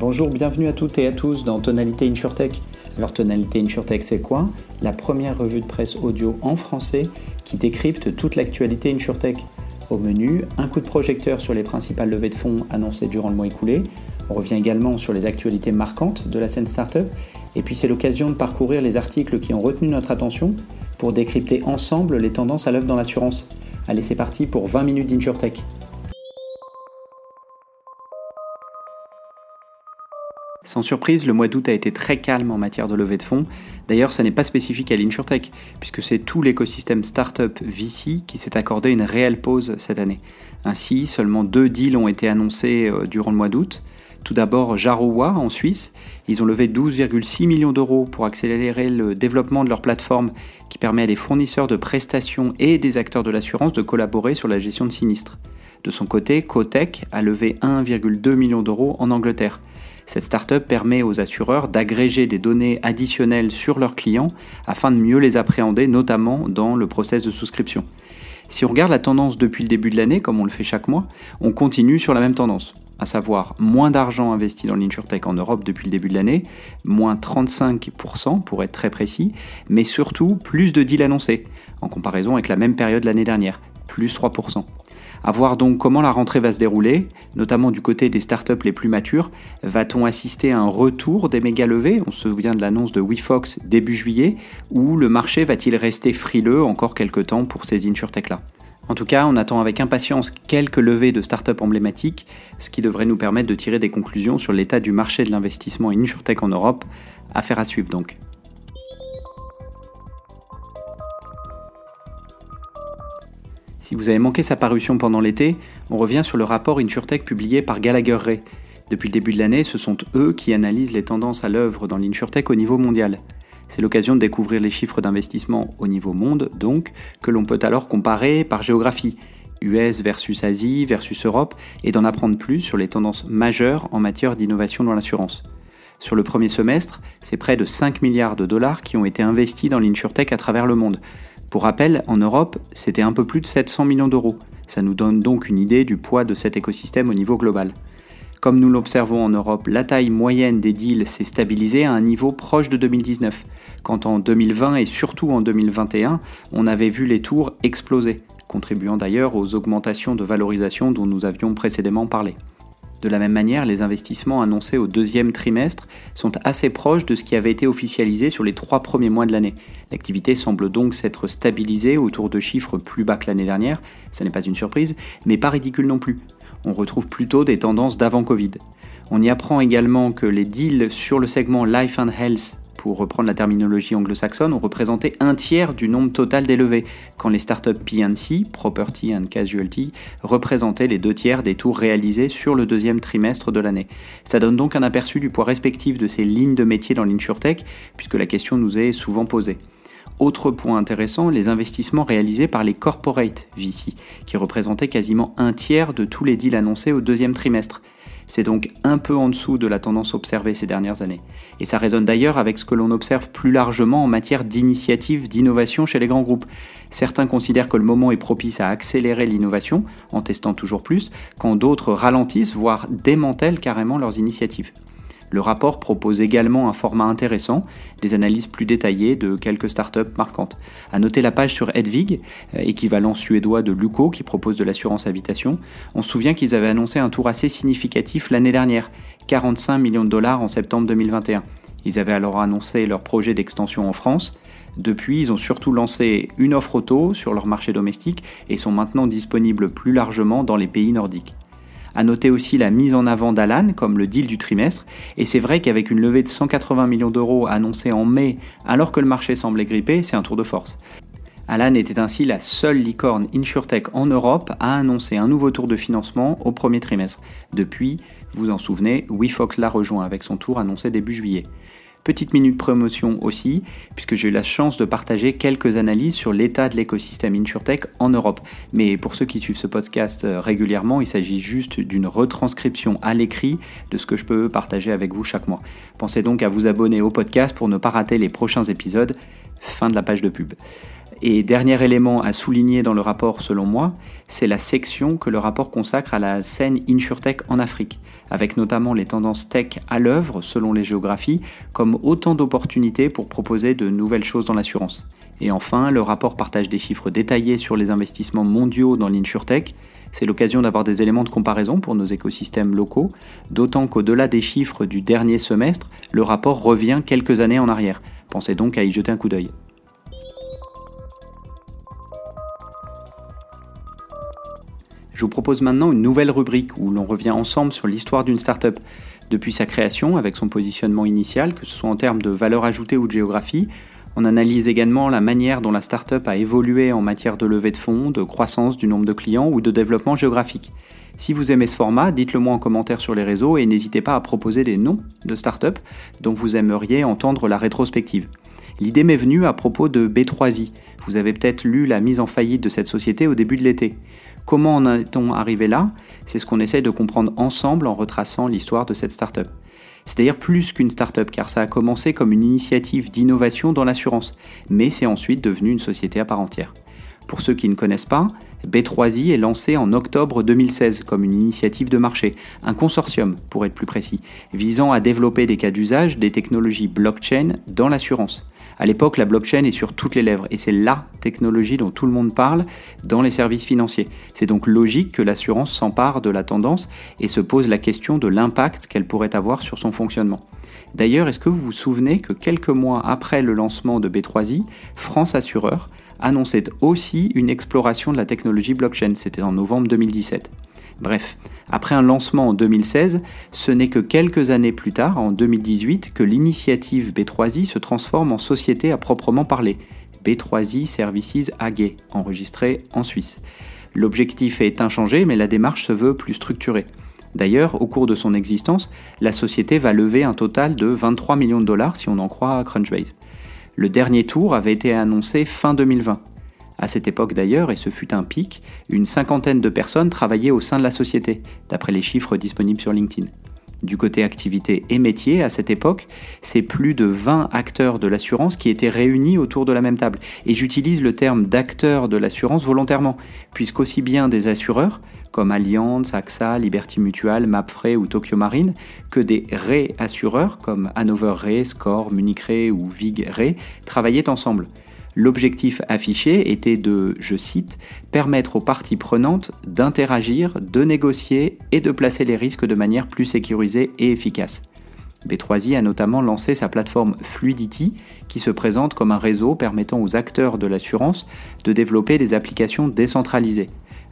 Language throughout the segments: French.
Bonjour, bienvenue à toutes et à tous dans Tonalité InsurTech. Alors Tonalité InsurTech c'est quoi? La première revue de presse audio en français qui décrypte toute l'actualité InsurTech. Au menu, un coup de projecteur sur les principales levées de fonds annoncées durant le mois écoulé. On revient également sur les actualités marquantes de la scène startup. Et puis c'est l'occasion de parcourir les articles qui ont retenu notre attention pour décrypter ensemble les tendances à l'œuvre dans l'assurance. Allez, c'est parti pour 20 minutes d'InsurTech. Sans surprise, le mois d'août a été très calme en matière de levée de fonds. D'ailleurs, ça n'est pas spécifique à l'InsurTech, puisque c'est tout l'écosystème startup VC qui s'est accordé une réelle pause cette année. Ainsi, seulement deux deals ont été annoncés euh, durant le mois d'août. Tout d'abord, Jarowa en Suisse. Ils ont levé 12,6 millions d'euros pour accélérer le développement de leur plateforme qui permet à des fournisseurs de prestations et des acteurs de l'assurance de collaborer sur la gestion de sinistres. De son côté, Cotech a levé 1,2 million d'euros en Angleterre. Cette startup permet aux assureurs d'agréger des données additionnelles sur leurs clients afin de mieux les appréhender, notamment dans le process de souscription. Si on regarde la tendance depuis le début de l'année, comme on le fait chaque mois, on continue sur la même tendance, à savoir moins d'argent investi dans l'insurtech en Europe depuis le début de l'année, moins 35% pour être très précis, mais surtout plus de deals annoncés, en comparaison avec la même période l'année dernière, plus 3%. À voir donc comment la rentrée va se dérouler, notamment du côté des startups les plus matures. Va-t-on assister à un retour des méga levées? On se souvient de l'annonce de WeFox début juillet, ou le marché va-t-il rester frileux encore quelques temps pour ces insurtech-là en tout cas, on attend avec impatience quelques levées de startups emblématiques, ce qui devrait nous permettre de tirer des conclusions sur l'état du marché de l'investissement in insurtech en Europe. Affaire à suivre donc. Si vous avez manqué sa parution pendant l'été, on revient sur le rapport InsurTech publié par Gallagher Ray. Depuis le début de l'année, ce sont eux qui analysent les tendances à l'œuvre dans l'InsurTech au niveau mondial. C'est l'occasion de découvrir les chiffres d'investissement au niveau monde, donc, que l'on peut alors comparer par géographie, US versus Asie versus Europe, et d'en apprendre plus sur les tendances majeures en matière d'innovation dans l'assurance. Sur le premier semestre, c'est près de 5 milliards de dollars qui ont été investis dans l'InsurTech à travers le monde, pour rappel, en Europe, c'était un peu plus de 700 millions d'euros. Ça nous donne donc une idée du poids de cet écosystème au niveau global. Comme nous l'observons en Europe, la taille moyenne des deals s'est stabilisée à un niveau proche de 2019, quand en 2020 et surtout en 2021, on avait vu les tours exploser, contribuant d'ailleurs aux augmentations de valorisation dont nous avions précédemment parlé. De la même manière, les investissements annoncés au deuxième trimestre sont assez proches de ce qui avait été officialisé sur les trois premiers mois de l'année. L'activité semble donc s'être stabilisée autour de chiffres plus bas que l'année dernière, ce n'est pas une surprise, mais pas ridicule non plus. On retrouve plutôt des tendances d'avant Covid. On y apprend également que les deals sur le segment Life and Health pour reprendre la terminologie anglo-saxonne, ont représenté un tiers du nombre total d'élevés, quand les startups PNC, Property and Casualty, représentaient les deux tiers des tours réalisés sur le deuxième trimestre de l'année. Ça donne donc un aperçu du poids respectif de ces lignes de métier dans l'insurtech, puisque la question nous est souvent posée. Autre point intéressant, les investissements réalisés par les corporate VC, qui représentaient quasiment un tiers de tous les deals annoncés au deuxième trimestre. C'est donc un peu en dessous de la tendance observée ces dernières années. Et ça résonne d'ailleurs avec ce que l'on observe plus largement en matière d'initiatives d'innovation chez les grands groupes. Certains considèrent que le moment est propice à accélérer l'innovation en testant toujours plus, quand d'autres ralentissent, voire démantèlent carrément leurs initiatives. Le rapport propose également un format intéressant, des analyses plus détaillées de quelques startups marquantes. À noter la page sur Edvig, euh, équivalent suédois de Luco qui propose de l'assurance habitation. On se souvient qu'ils avaient annoncé un tour assez significatif l'année dernière, 45 millions de dollars en septembre 2021. Ils avaient alors annoncé leur projet d'extension en France. Depuis, ils ont surtout lancé une offre auto sur leur marché domestique et sont maintenant disponibles plus largement dans les pays nordiques. À noter aussi la mise en avant d'Alan comme le deal du trimestre. Et c'est vrai qu'avec une levée de 180 millions d'euros annoncée en mai, alors que le marché semblait grippé, c'est un tour de force. Alan était ainsi la seule licorne InsurTech en Europe à annoncer un nouveau tour de financement au premier trimestre. Depuis, vous en souvenez, WeFox l'a rejoint avec son tour annoncé début juillet. Petite minute promotion aussi, puisque j'ai eu la chance de partager quelques analyses sur l'état de l'écosystème InsurTech en Europe. Mais pour ceux qui suivent ce podcast euh, régulièrement, il s'agit juste d'une retranscription à l'écrit de ce que je peux partager avec vous chaque mois. Pensez donc à vous abonner au podcast pour ne pas rater les prochains épisodes. Fin de la page de pub. Et dernier élément à souligner dans le rapport selon moi, c'est la section que le rapport consacre à la scène InsurTech en Afrique, avec notamment les tendances tech à l'œuvre selon les géographies, comme autant d'opportunités pour proposer de nouvelles choses dans l'assurance. Et enfin, le rapport partage des chiffres détaillés sur les investissements mondiaux dans l'InsurTech. C'est l'occasion d'avoir des éléments de comparaison pour nos écosystèmes locaux, d'autant qu'au-delà des chiffres du dernier semestre, le rapport revient quelques années en arrière. Pensez donc à y jeter un coup d'œil. Je vous propose maintenant une nouvelle rubrique où l'on revient ensemble sur l'histoire d'une startup. Depuis sa création, avec son positionnement initial, que ce soit en termes de valeur ajoutée ou de géographie, on analyse également la manière dont la startup a évolué en matière de levée de fonds, de croissance du nombre de clients ou de développement géographique. Si vous aimez ce format, dites-le moi en commentaire sur les réseaux et n'hésitez pas à proposer des noms de startups dont vous aimeriez entendre la rétrospective. L'idée m'est venue à propos de B3i. Vous avez peut-être lu la mise en faillite de cette société au début de l'été. Comment en est-on arrivé là C'est ce qu'on essaie de comprendre ensemble en retraçant l'histoire de cette startup. C'est d'ailleurs plus qu'une start-up car ça a commencé comme une initiative d'innovation dans l'assurance, mais c'est ensuite devenu une société à part entière. Pour ceux qui ne connaissent pas, B3I est lancé en octobre 2016 comme une initiative de marché, un consortium pour être plus précis, visant à développer des cas d'usage des technologies blockchain dans l'assurance. À l'époque, la blockchain est sur toutes les lèvres et c'est la technologie dont tout le monde parle dans les services financiers. C'est donc logique que l'assurance s'empare de la tendance et se pose la question de l'impact qu'elle pourrait avoir sur son fonctionnement. D'ailleurs, est-ce que vous vous souvenez que quelques mois après le lancement de B3I, France Assureur annonçait aussi une exploration de la technologie blockchain, c'était en novembre 2017. Bref, après un lancement en 2016, ce n'est que quelques années plus tard, en 2018, que l'initiative B3I se transforme en société à proprement parler, B3I Services AG, enregistrée en Suisse. L'objectif est inchangé, mais la démarche se veut plus structurée. D'ailleurs, au cours de son existence, la société va lever un total de 23 millions de dollars si on en croit Crunchbase. Le dernier tour avait été annoncé fin 2020. À cette époque d'ailleurs, et ce fut un pic, une cinquantaine de personnes travaillaient au sein de la société, d'après les chiffres disponibles sur LinkedIn. Du côté activité et métier, à cette époque, c'est plus de 20 acteurs de l'assurance qui étaient réunis autour de la même table. Et j'utilise le terme d'acteurs de l'assurance volontairement, puisqu'aussi bien des assureurs, comme Allianz, AXA, Liberty Mutual, Mapfre ou Tokyo Marine, que des réassureurs comme Hanover Re, Score, Munich Re ou Vig Re travaillaient ensemble. L'objectif affiché était de, je cite, permettre aux parties prenantes d'interagir, de négocier et de placer les risques de manière plus sécurisée et efficace. B3I a notamment lancé sa plateforme Fluidity, qui se présente comme un réseau permettant aux acteurs de l'assurance de développer des applications décentralisées.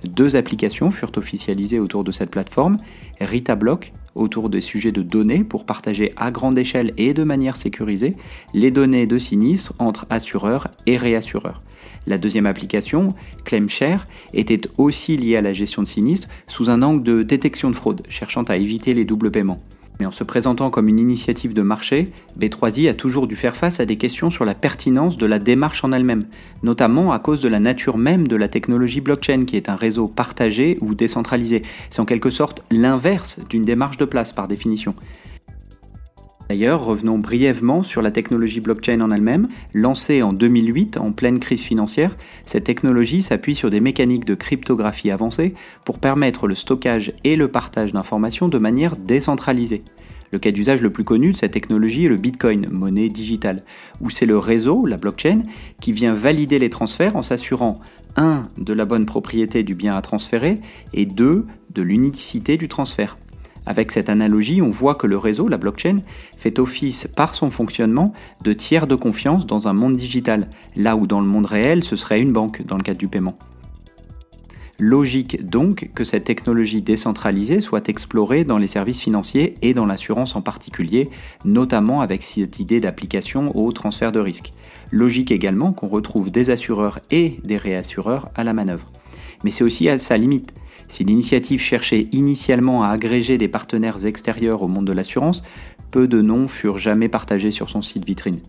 Deux applications furent officialisées autour de cette plateforme, RitaBlock autour des sujets de données pour partager à grande échelle et de manière sécurisée les données de sinistres entre assureurs et réassureurs. La deuxième application, ClaimShare, était aussi liée à la gestion de sinistres sous un angle de détection de fraude, cherchant à éviter les doubles paiements. Mais en se présentant comme une initiative de marché, B3I a toujours dû faire face à des questions sur la pertinence de la démarche en elle-même, notamment à cause de la nature même de la technologie blockchain qui est un réseau partagé ou décentralisé. C'est en quelque sorte l'inverse d'une démarche de place par définition. D'ailleurs, revenons brièvement sur la technologie blockchain en elle-même. Lancée en 2008 en pleine crise financière, cette technologie s'appuie sur des mécaniques de cryptographie avancées pour permettre le stockage et le partage d'informations de manière décentralisée. Le cas d'usage le plus connu de cette technologie est le Bitcoin, monnaie digitale, où c'est le réseau, la blockchain, qui vient valider les transferts en s'assurant 1. de la bonne propriété du bien à transférer et 2. de l'unicité du transfert. Avec cette analogie, on voit que le réseau, la blockchain, fait office par son fonctionnement de tiers de confiance dans un monde digital, là où dans le monde réel ce serait une banque dans le cadre du paiement. Logique donc que cette technologie décentralisée soit explorée dans les services financiers et dans l'assurance en particulier, notamment avec cette idée d'application au transfert de risque. Logique également qu'on retrouve des assureurs et des réassureurs à la manœuvre. Mais c'est aussi à sa limite. Si l'initiative cherchait initialement à agréger des partenaires extérieurs au monde de l'assurance, peu de noms furent jamais partagés sur son site vitrine.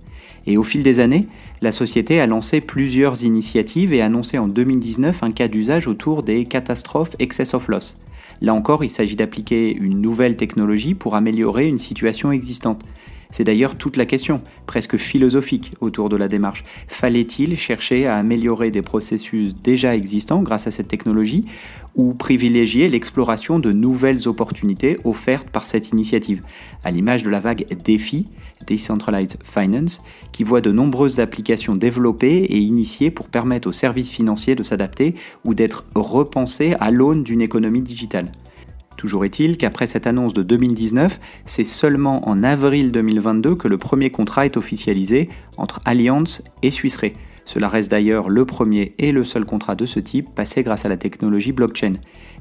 Et au fil des années, la société a lancé plusieurs initiatives et annoncé en 2019 un cas d'usage autour des catastrophes excess of loss. Là encore, il s'agit d'appliquer une nouvelle technologie pour améliorer une situation existante. C'est d'ailleurs toute la question, presque philosophique, autour de la démarche. Fallait-il chercher à améliorer des processus déjà existants grâce à cette technologie ou privilégier l'exploration de nouvelles opportunités offertes par cette initiative, à l'image de la vague DeFi, Decentralized Finance, qui voit de nombreuses applications développées et initiées pour permettre aux services financiers de s'adapter ou d'être repensés à l'aune d'une économie digitale. Toujours est-il qu'après cette annonce de 2019, c'est seulement en avril 2022 que le premier contrat est officialisé entre Allianz et Swiss cela reste d'ailleurs le premier et le seul contrat de ce type passé grâce à la technologie blockchain.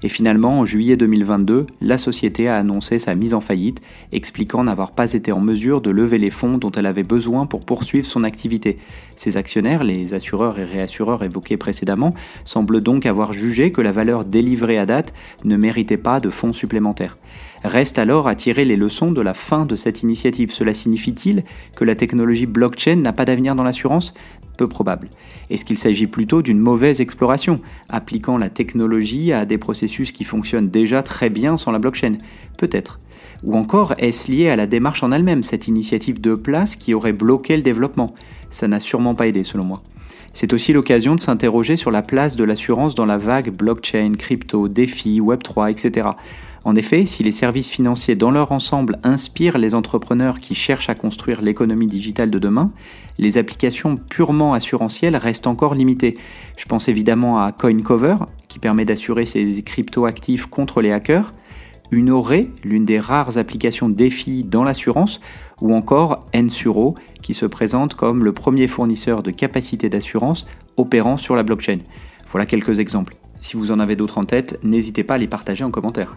Et finalement, en juillet 2022, la société a annoncé sa mise en faillite, expliquant n'avoir pas été en mesure de lever les fonds dont elle avait besoin pour poursuivre son activité. Ses actionnaires, les assureurs et réassureurs évoqués précédemment, semblent donc avoir jugé que la valeur délivrée à date ne méritait pas de fonds supplémentaires. Reste alors à tirer les leçons de la fin de cette initiative. Cela signifie-t-il que la technologie blockchain n'a pas d'avenir dans l'assurance? Peu probable. Est-ce qu'il s'agit plutôt d'une mauvaise exploration, appliquant la technologie à des processus qui fonctionnent déjà très bien sans la blockchain? Peut-être. Ou encore, est-ce lié à la démarche en elle-même, cette initiative de place qui aurait bloqué le développement? Ça n'a sûrement pas aidé selon moi. C'est aussi l'occasion de s'interroger sur la place de l'assurance dans la vague blockchain, crypto, défi, Web3, etc. En effet, si les services financiers dans leur ensemble inspirent les entrepreneurs qui cherchent à construire l'économie digitale de demain, les applications purement assurantielles restent encore limitées. Je pense évidemment à CoinCover, qui permet d'assurer ses crypto-actifs contre les hackers, Unoré, l'une des rares applications défi dans l'assurance, ou encore Ensuro, qui se présente comme le premier fournisseur de capacité d'assurance opérant sur la blockchain. Voilà quelques exemples. Si vous en avez d'autres en tête, n'hésitez pas à les partager en commentaire.